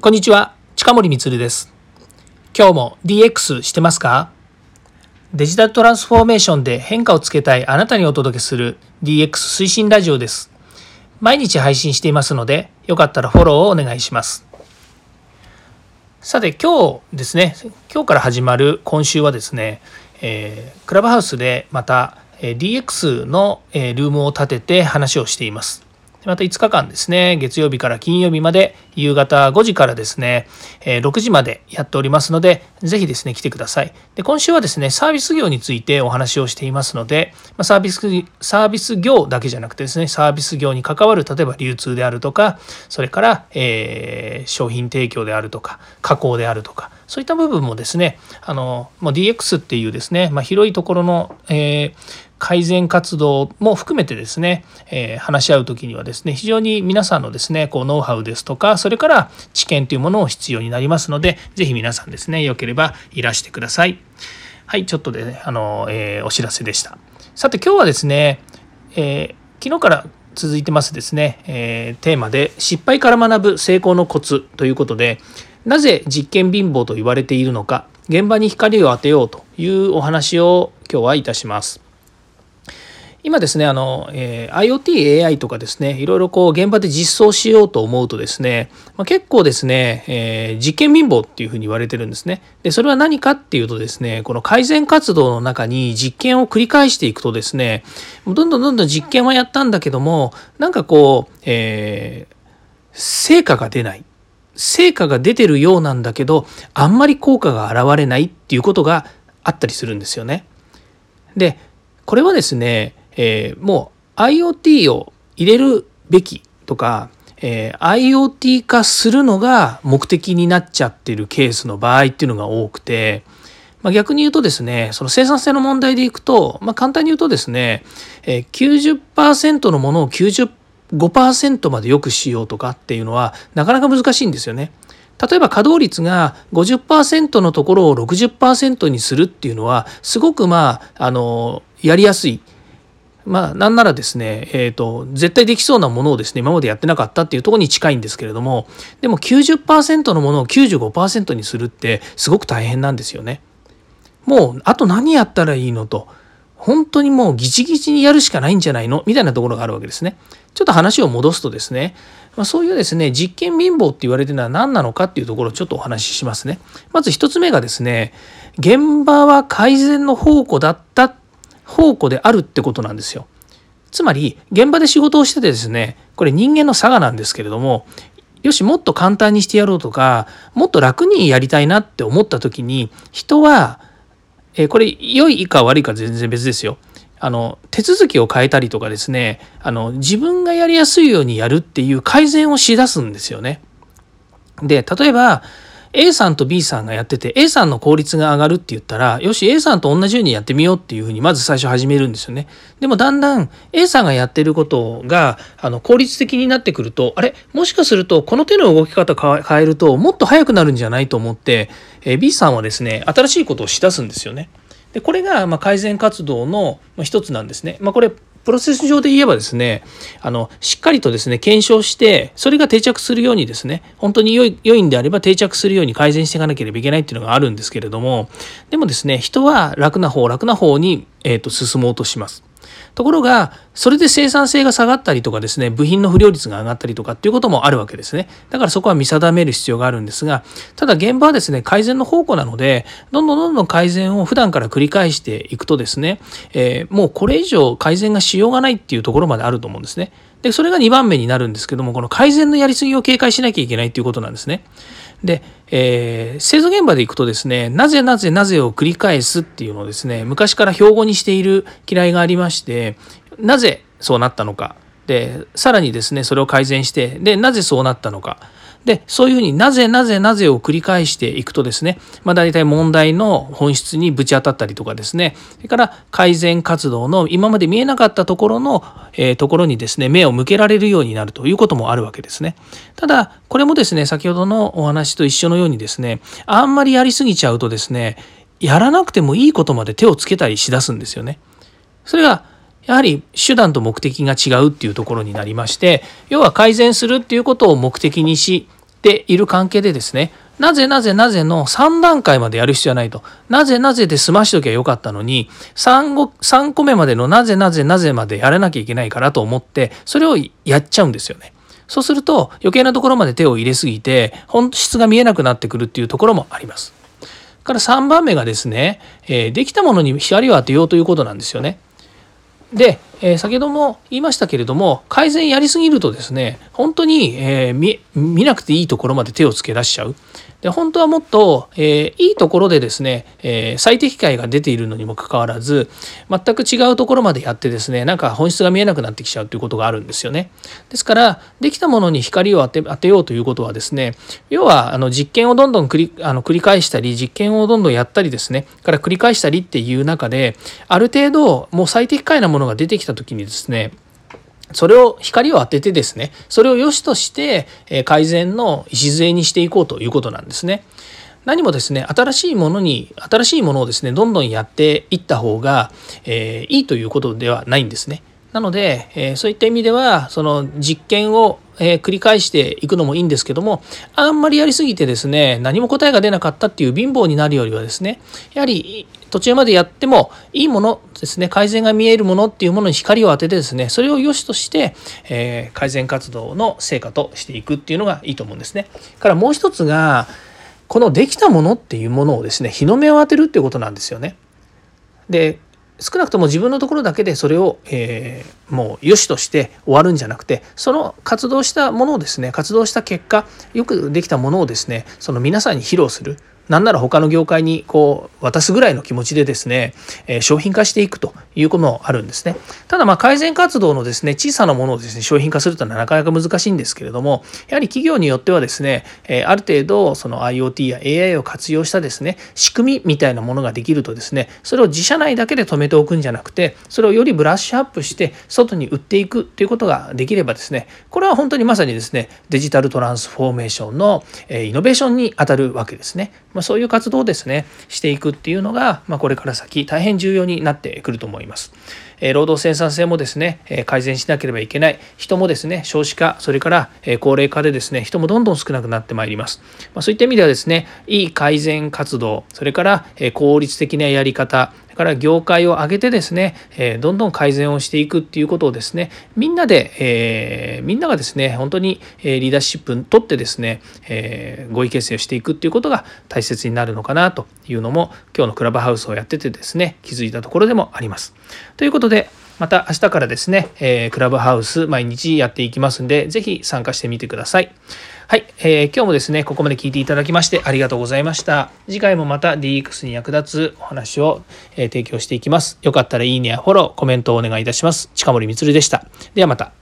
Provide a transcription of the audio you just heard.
こんにちは、近森光です。今日も DX してますか？デジタルトランスフォーメーションで変化をつけたいあなたにお届けする DX 推進ラジオです。毎日配信していますので、よかったらフォローをお願いします。さて今日ですね、今日から始まる今週はですね、えー、クラブハウスでまた DX のルームを立てて話をしています。また5日間ですね、月曜日から金曜日まで夕方5時からですね、6時までやっておりますので、ぜひですね、来てください。で今週はですね、サービス業についてお話をしていますので、サービスサービス業だけじゃなくてですね、サービス業に関わる、例えば流通であるとか、それから、えー、商品提供であるとか、加工であるとか、そういった部分もですね、あのもう DX っていうですね、まあ、広いところの、えー改善活動も含めてですね、えー、話し合う時にはですね非常に皆さんのですねこうノウハウですとかそれから知見というものを必要になりますので是非皆さんですねよければいらしてください。はいちょっとで、ね、あの、えー、お知らせでした。さて今日はですね、えー、昨日から続いてますですね、えテーマで失敗から学ぶ成功のコツということでなぜ実験貧乏と言われているのか現場に光を当てようというお話を今日はいたします。今ですね、あの、えー、IoT、AI とかですね、いろいろこう現場で実装しようと思うとですね、まあ、結構ですね、えー、実験貧乏っていうふうに言われてるんですね。で、それは何かっていうとですね、この改善活動の中に実験を繰り返していくとですね、どんどんどんどん実験はやったんだけども、なんかこう、えー、成果が出ない。成果が出てるようなんだけど、あんまり効果が現れないっていうことがあったりするんですよね。で、これはですね、えー、もう IoT を入れるべきとか、えー、IoT 化するのが目的になっちゃってるケースの場合っていうのが多くて、まあ、逆に言うとですねその生産性の問題でいくと、まあ、簡単に言うとですね、えー、90%のものを95%まで良くしようとかっていうのはなかなか難しいんですよね。例えば稼働率が50%のところを60%にするっていうのはすごくまああのやりやすいまあ、なんならですね、えーと、絶対できそうなものをですね今までやってなかったっていうところに近いんですけれどもでも90%のものを95%にするってすごく大変なんですよね。もうあと何やったらいいのと本当にもうギチギチにやるしかないんじゃないの？みたいなところがあるわけですね。ちょっと話を戻すとですね、まあ、そういうですね実験貧乏って言われてるのは何なのかっていうところをちょっとお話ししますね。まず1つ目がですね現場は改善の宝庫だった宝庫であるってことなんですよ。つまり現場で仕事をしててですねこれ人間の差がなんですけれどもよしもっと簡単にしてやろうとかもっと楽にやりたいなって思った時に人は、えこれ良いか悪いか全然別ですよ。あの手続きを変えたりとかですねあの自分がやりやすいようにやるっていう改善をしだすんですよね。で例えば A さんと B さんがやってて A さんの効率が上がるって言ったらよし A さんと同じようにやってみようっていうふうにまず最初始めるんですよね。でもだんだん A さんがやってることがあの効率的になってくるとあれ？もしかするとこの手の動き方変えるともっと速くなるんじゃないと思ってえ B さんはですね新しいことをしだすんですよね。でこれがま改善活動の一つなんですね。まあ、これプロセス上で言えばですね、あの、しっかりとですね、検証して、それが定着するようにですね、本当に良い、良いんであれば定着するように改善していかなければいけないっていうのがあるんですけれども、でもですね、人は楽な方、楽な方に、えーと進もうとします。ところが、それで生産性が下がったりとかですね、部品の不良率が上がったりとかっていうこともあるわけですね。だからそこは見定める必要があるんですが、ただ現場はですね、改善の宝庫なので、どんどんどんどん改善を普段から繰り返していくとですね、えー、もうこれ以上改善がしようがないっていうところまであると思うんですね。で、それが2番目になるんですけども、この改善のやりすぎを警戒しなきゃいけないっていうことなんですね。で、えー、製造現場でいくとですね、なぜなぜなぜを繰り返すっていうのをですね、昔から標語にしている嫌いがありまして、なぜそうなったのか、で、さらにですね、それを改善して、で、なぜそうなったのか、で、そういうふうになぜなぜなぜを繰り返していくとですね、まあ、大体問題の本質にぶち当たったりとかですね、それから改善活動の今まで見えなかったところの、えー、ところにですね、目を向けられるようになるということもあるわけですね。ただ、これもですね、先ほどのお話と一緒のようにですね、あんまりやりすぎちゃうとですね、やらなくてもいいことまで手をつけたりしだすんですよね。それがやはり手段と目的が違うっていうところになりまして要は改善するっていうことを目的にしている関係でですねなぜなぜなぜの3段階までやる必要はないと。なぜなぜで済ましときゃよかったのに3個 ,3 個目までのなぜなぜなぜまでやらなきゃいけないからと思ってそれをやっちゃうんですよね。そうすると余計なところまで手を入れすぎて本質が見えなくなってくるっていうところもあります。から3番目がですね、え、できたものに光を当てようということなんですよね。で、えー、先ほども言いましたけれども改善やりすぎるとですね本当に、えー、見なくていいところまで手をつけ出しちゃう。で本当はもっと、えー、いいところでですね、えー、最適解が出ているのにもかかわらず全く違うところまでやってですねなんか本質が見えなくなってきちゃうということがあるんですよね。ですからできたものに光を当てようということはですね要はあの実験をどんどん繰りあの繰り返したり実験をどんどんやったりですねから繰り返したりっていう中である程度もう最適解なものが出てきた時にですねそれを光を当ててですねそれを良しとして改善の礎にしていこうということなんですね。何もですね新しいものに新しいものをですねどんどんやっていった方が、えー、いいということではないんですね。なので、えー、そういった意味ではその実験をえー、繰り返していくのもいいんですけどもあんまりやりすぎてですね何も答えが出なかったっていう貧乏になるよりはですねやはり途中までやってもいいものですね改善が見えるものっていうものに光を当ててですねそれを良しとして、えー、改善活動の成果としていくっていうのがいいと思うんですね。からもう一つがこのできたものっていうものをですね日の目を当てるっていうことなんですよね。で少なくとも自分のところだけでそれを、えー、もう良しとして終わるんじゃなくてその活動したものをですね活動した結果よくできたものをですねその皆さんに披露する。なんなら他の業界にこう渡すぐらいの気持ちでですね、え商品化していくということもあるんですね。ただま改善活動のですね、小さなものをですね、商品化するというのはなかなか難しいんですけれども、やはり企業によってはですね、えある程度その IoT や AI を活用したですね、仕組みみたいなものができるとですね、それを自社内だけで止めておくんじゃなくて、それをよりブラッシュアップして外に売っていくということができればですね、これは本当にまさにですね、デジタルトランスフォーメーションのイノベーションに当たるわけですね。まあ、そういう活動をですねしていくっていうのが、まあ、これから先大変重要になってくると思います。え労働生産性もですね、え改善しなければいけない人もですね少子化それから、え高齢化でですね人もどんどん少なくなってまいります、まあ、そういった意味ではですねいい改善活動それから、え効率的なやり方から業界を挙げてですね、え、どんどん改善をしていくっていうことをですねみんなで、えー、みんながですね本当にリーダーシップにとってですね、えー、合意形成をしていくっていうことが大切になるのかなというのも今日のクラブハウスをやっててですね気づいたところでもあります。ということでまた明日からですね、えクラブハウス毎日やっていきますんでぜひ参加してみてください。はい、えー、今日もですね、ここまで聞いていただきましてありがとうございました。次回もまた DX に役立つお話を、えー、提供していきます。よかったらいいねやフォロー、コメントをお願いいたします。近森光でした。ではまた。